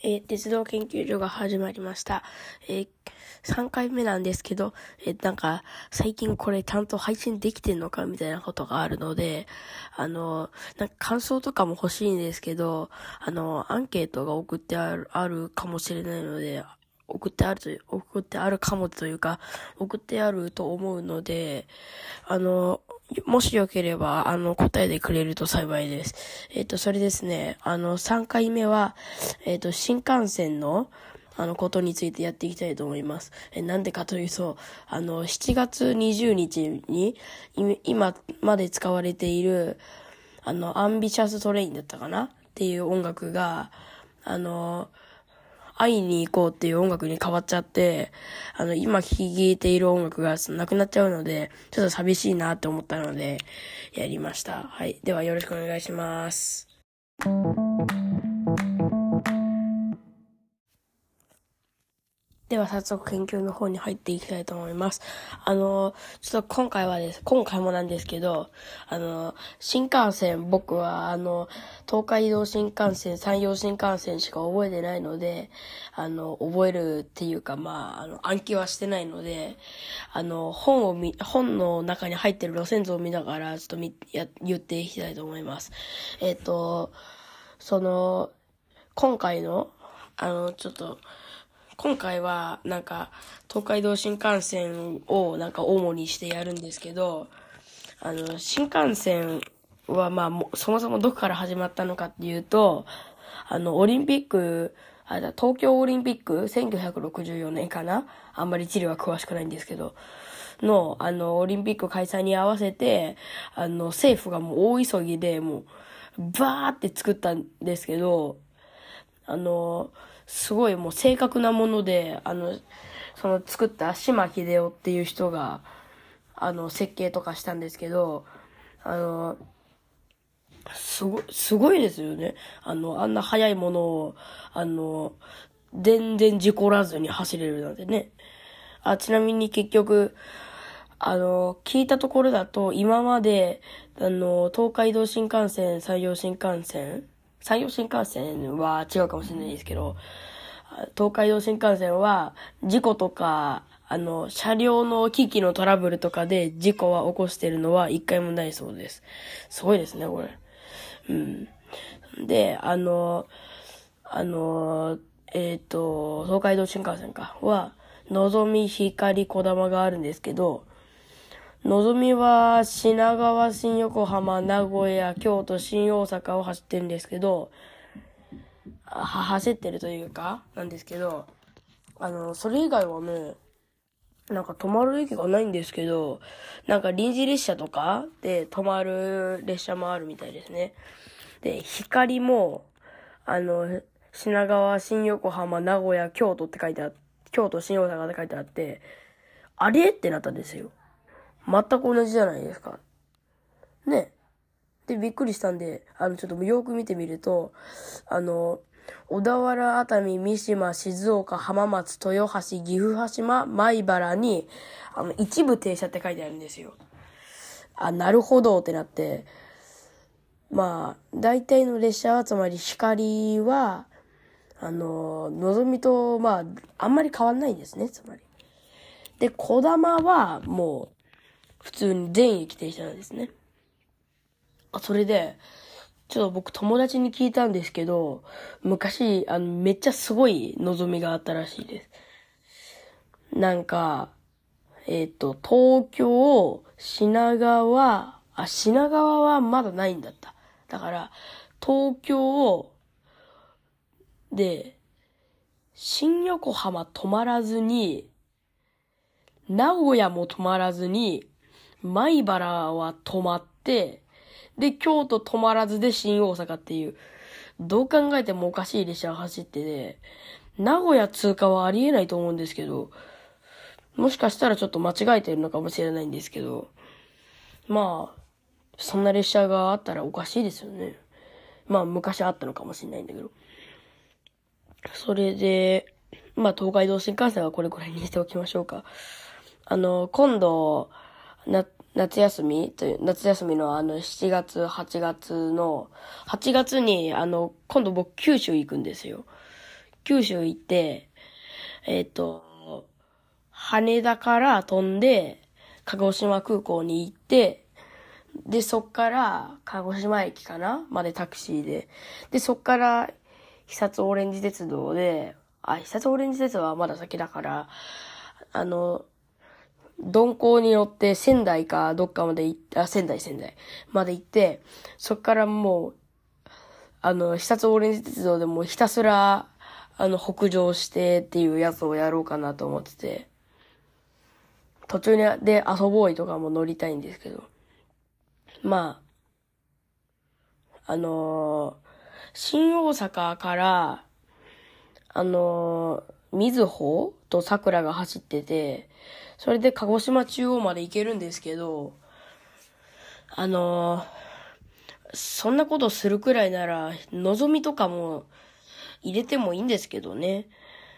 えー、鉄道研究所が始まりました。えー、3回目なんですけど、えー、なんか、最近これちゃんと配信できてんのかみたいなことがあるので、あの、なんか感想とかも欲しいんですけど、あの、アンケートが送ってある、あるかもしれないので、送ってあるという、送ってあるかもというか、送ってあると思うので、あの、もしよければ、あの、答えてくれると幸いです。えっ、ー、と、それですね、あの、3回目は、えっ、ー、と、新幹線の、あの、ことについてやっていきたいと思います。え、なんでかというと、あの、7月20日に、今まで使われている、あの、 Ambitious Train だったかな？っていう音楽が、あの、会いに行こうっていう音楽に変わっちゃって、あの、今聴いている音楽がなくなっちゃうので、ちょっと寂しいなって思ったので、やりました。はい。ではよろしくお願いします。では早速研究の方に入っていきたいと思います。あの、ちょっと今回はです、今回もなんですけど、あの、新幹線、僕はあの、東海道新幹線、山陽新幹線しか覚えてないので、あの、覚えるっていうか、まあ、あの、暗記はしてないので、あの、本を見、本の中に入ってる路線図を見ながら、ちょっとみ、や、言っていきたいと思います。えっ、と、その、今回の、あの、ちょっと、今回は、なんか、東海道新幹線をなんか主にしてやるんですけど、あの、新幹線はまあ、そもそもどこから始まったのかっていうと、あの、オリンピック、あ東京オリンピック、1964年かな？あんまり地理は詳しくないんですけど、の、あの、オリンピック開催に合わせて、あの、政府がもう大急ぎで、もう、バーって作ったんですけど、あの、すごいもう正確なもので、あの、その作った島秀夫っていう人が、あの、設計とかしたんですけど、あの、すご、すごいですよね。あの、あんな速いものを、あの、全然事故らずに走れるなんてね。あ、ちなみに結局、あの、聞いたところだと、今まで、あの、東海道新幹線、山陽新幹線、山陽新幹線は違うかもしれないですけど、東海道新幹線は事故とか、あの、車両の機器のトラブルとかで事故は起こしてるのは一回もないそうです。すごいですね、これ。うん。で、あの、あの、えっ、ー、と、東海道新幹線か、は、のぞみ、光、こだまがあるんですけど、のぞみは品川、新横浜、名古屋、京都、新大阪を走ってるんですけど、は、走ってるというか、なんですけど、あの、それ以外はね、なんか止まる駅がないんですけど、なんか臨時列車とかで止まる列車もあるみたいですね。で、光も、あの、品川、新横浜、名古屋、京都って書いてあ、京都、新大阪って書いてあって、あれ？ってなったんですよ。全く同じじゃないですか。ね。で、びっくりしたんで、あの、ちょっとよく見てみると、あの、小田原、熱海、三島、静岡、浜松、豊橋、岐阜羽島、米原に、あの、一部停車って書いてあるんですよ。あ、なるほどってなって、まあ、大体の列車は、つまり光は、あの、のぞみと、まあ、あんまり変わんないんですね、つまり。で、小玉は、もう、普通に全駅停車なんですね。あ、それで、ちょっと僕友達に聞いたんですけど、昔、あの、めっちゃすごい望みがあったらしいです。なんか、えっ、ー、と、東京、品川、あ、品川はまだないんだった。だから、東京を、で、新横浜止まらずに、名古屋も止まらずに、米原は止まって、で、京都止まらずで新大阪っていう、どう考えてもおかしい列車が走ってて、名古屋通過はありえないと思うんですけど、もしかしたらちょっと間違えてるのかもしれないんですけど、まあ、そんな列車があったらおかしいですよね。まあ、昔あったのかもしれないんだけど。それで、まあ、東海道新幹線はこれくらいにしておきましょうか。あの、今度、な、夏休みという、夏休みのあの7月、8月の、8月にあの、今度僕九州行くんですよ。九州行って、えっ、と、羽田から飛んで、鹿児島空港に行って、で、そっから、鹿児島駅かな？までタクシーで。で、そっから、久津オレンジ鉄道で、あ、久津オレンジ鉄道はまだ先だから、あの、鈍行に乗って仙台かどっかまで行って、あ、仙台仙台。まで行って、そっからもう、あの、久津オレンジ鉄道でもひたすら、あの、北上してっていうやつをやろうかなと思ってて、途中にで遊ぼういとかも乗りたいんですけど、まあ、あのー新大阪から、あのー、みずほと桜が走ってて、それで鹿児島中央まで行けるんですけど、あのーそんなことするくらいなら、のぞみとかも入れてもいいんですけどね。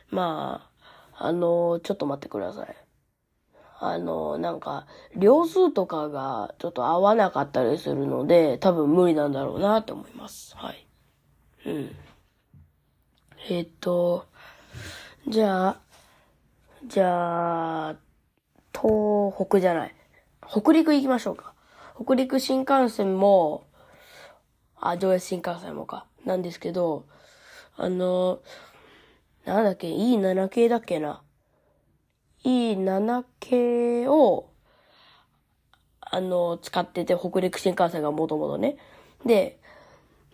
まあ、あのーちょっと待ってください。あのーなんか、両数とかがちょっと合わなかったりするので、多分無理なんだろうなって思います。はい。うん。えっと、じゃあ、じゃあ、東北じゃない。北陸行きましょうか。北陸新幹線も、あ、上越新幹線もか。なんですけど、あの、なんだっけ、E7 系だっけな。E7 系を、あの、使ってて、北陸新幹線がもともとね。で、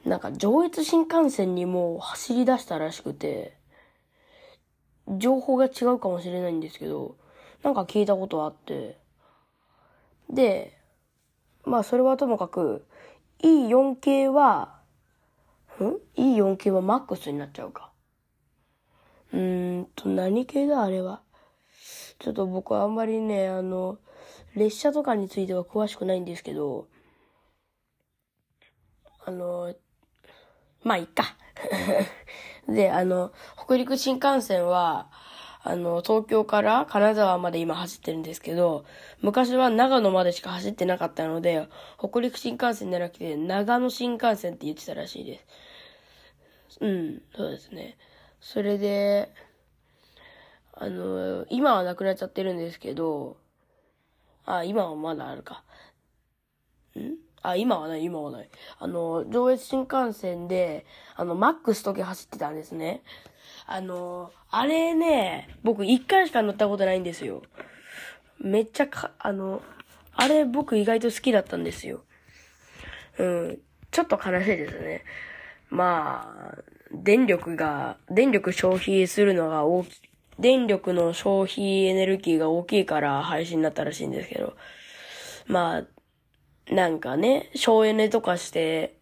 なんか上越新幹線にも走り出したらしくて、情報が違うかもしれないんですけど、なんか聞いたことあって、で、まあそれはともかく、E4 系は、ん ?E4 系はマックスになっちゃうか。うーんと、何系だあれは。ちょっと僕はあんまりね、あの、列車とかについては詳しくないんですけど、あの、まあ、いっか。で、あの、北陸新幹線は、あの、東京から金沢まで今走ってるんですけど、昔は長野までしか走ってなかったので、北陸新幹線じゃなくて、長野新幹線って言ってたらしいです。うん、そうですね。それで、あの、今はなくなっちゃってるんですけど、あ、今はまだあるか。ん？あ、今はない、今はない。あの、上越新幹線で、あの、マックス時走ってたんですね。あの、あれね、僕一回しか乗ったことないんですよ。めっちゃか、あの、あれ僕意外と好きだったんですよ。うん。ちょっと悲しいですね。まあ、電力が、電力消費するのが大き、電力の消費エネルギーが大きいから廃止になったらしいんですけど、まあ、なんかね、省エネとかして、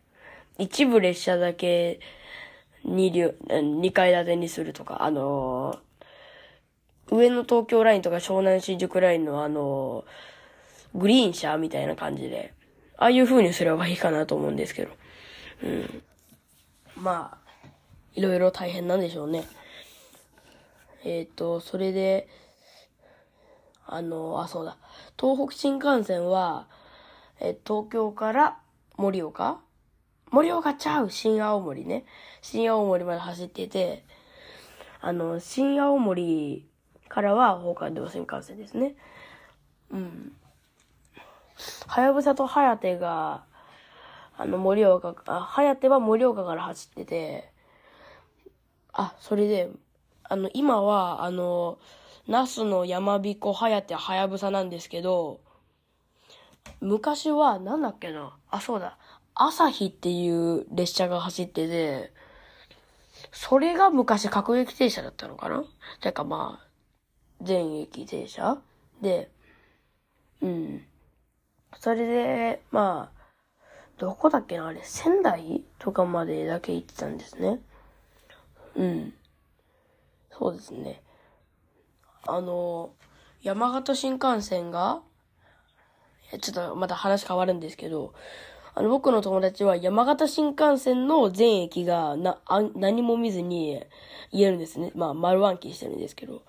一部列車だけ二両、二階建てにするとか、あのー上野東京ラインとか湘南新宿ラインのあのーグリーン車みたいな感じで、ああいう風にすればいいかなと思うんですけど。うん。まあ、いろいろ大変なんでしょうね。えっ、と、それで、あの、あ、そうだ。東北新幹線は、え、東京から盛岡？盛岡ちゃう？新青森ね。新青森まで走ってて、あの、新青森からは北海道新幹線ですね。うん。はやぶさとはやてが、あの、盛岡、あ、はやては盛岡から走ってて、あ、それで、あの、今は、あの、那須の山彦はやてはやぶさなんですけど、昔は、なんだっけな？あ、そうだ。朝日っていう列車が走ってて、それが昔各駅停車だったのかな？てかまあ、全駅停車？で、うん。それで、まあ、どこだっけな？あれ、仙台とかまでだけ行ってたんですね。うん。そうですね。あの、山形新幹線が、ちょっとまた話変わるんですけど、あの、僕の友達は山形新幹線の全駅がな、あ何も見ずに言えるんですね。まあ、丸暗記してるんですけど。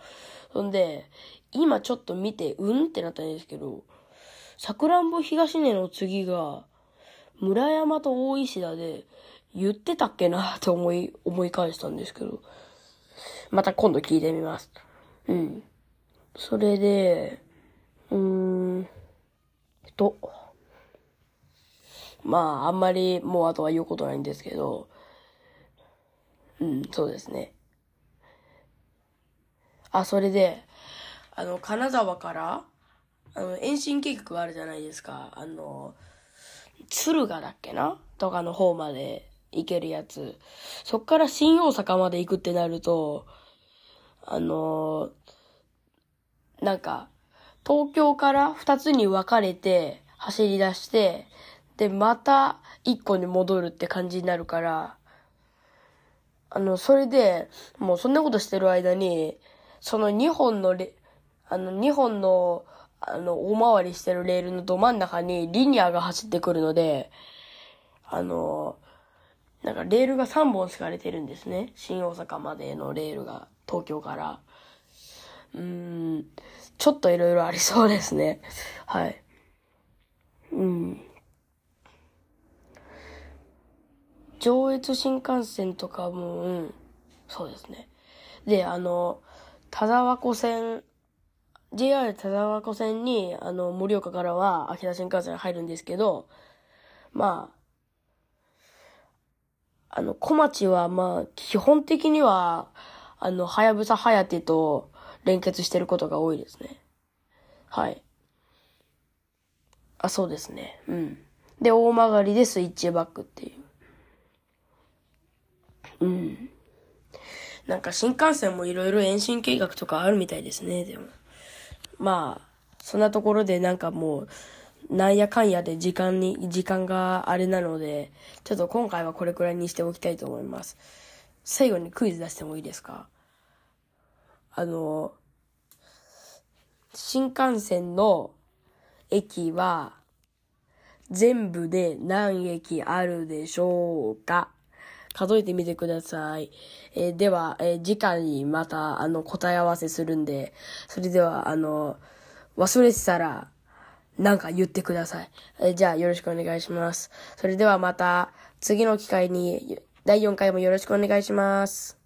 そんで、今ちょっと見て、うんってなったんですけど、さくらんぼ東根の次が、村山と大石田で、言ってたっけなって思い、思い返したんですけど。また今度聞いてみます。うん。それで、うーん、と、まあ、あんまりもうあとは言うことないんですけど、うん、そうですね。あ、それで、あの、金沢から、あの、延伸計画あるじゃないですか。あの、敦賀だっけな？とかの方まで行けるやつ。そっから新大阪まで行くってなると、あの、なんか、東京から二つに分かれて走り出して、で、また一個に戻るって感じになるから、あの、それで、もうそんなことしてる間に、その2本のレ、あの、2本の、あの、大回りしてるレールのど真ん中にリニアが走ってくるので、あの、なんかレールが3本敷かれてるんですね。新大阪までのレールが、東京から。うん、ちょっといろいろありそうですね。はい。うん。上越新幹線とかも、うん、そうですね。で、あの、田沢湖線、JR 田沢湖線に、あの、盛岡からは秋田新幹線入るんですけど、まあ、あの、小町は、まあ、基本的には、あの、はやぶさはやてと連結してることが多いですね。はい。あ、そうですね。うん。で、大曲がりでスイッチバックっていう。うん。なんか新幹線もいろいろ延伸計画とかあるみたいですね、でも。まあ、そんなところでなんかもう、なんやかんやで時間に、時間があれなので、ちょっと今回はこれくらいにしておきたいと思います。最後にクイズ出してもいいですか？あの、新幹線の駅は全部で何駅あるでしょうか？数えてみてください。えーでは、えー次回にまた、あの、答え合わせするんで、それでは、あの、忘れてたら、なんか言ってください。えーじゃあ、よろしくお願いします。それではまた、次の機会に、第4回もよろしくお願いします。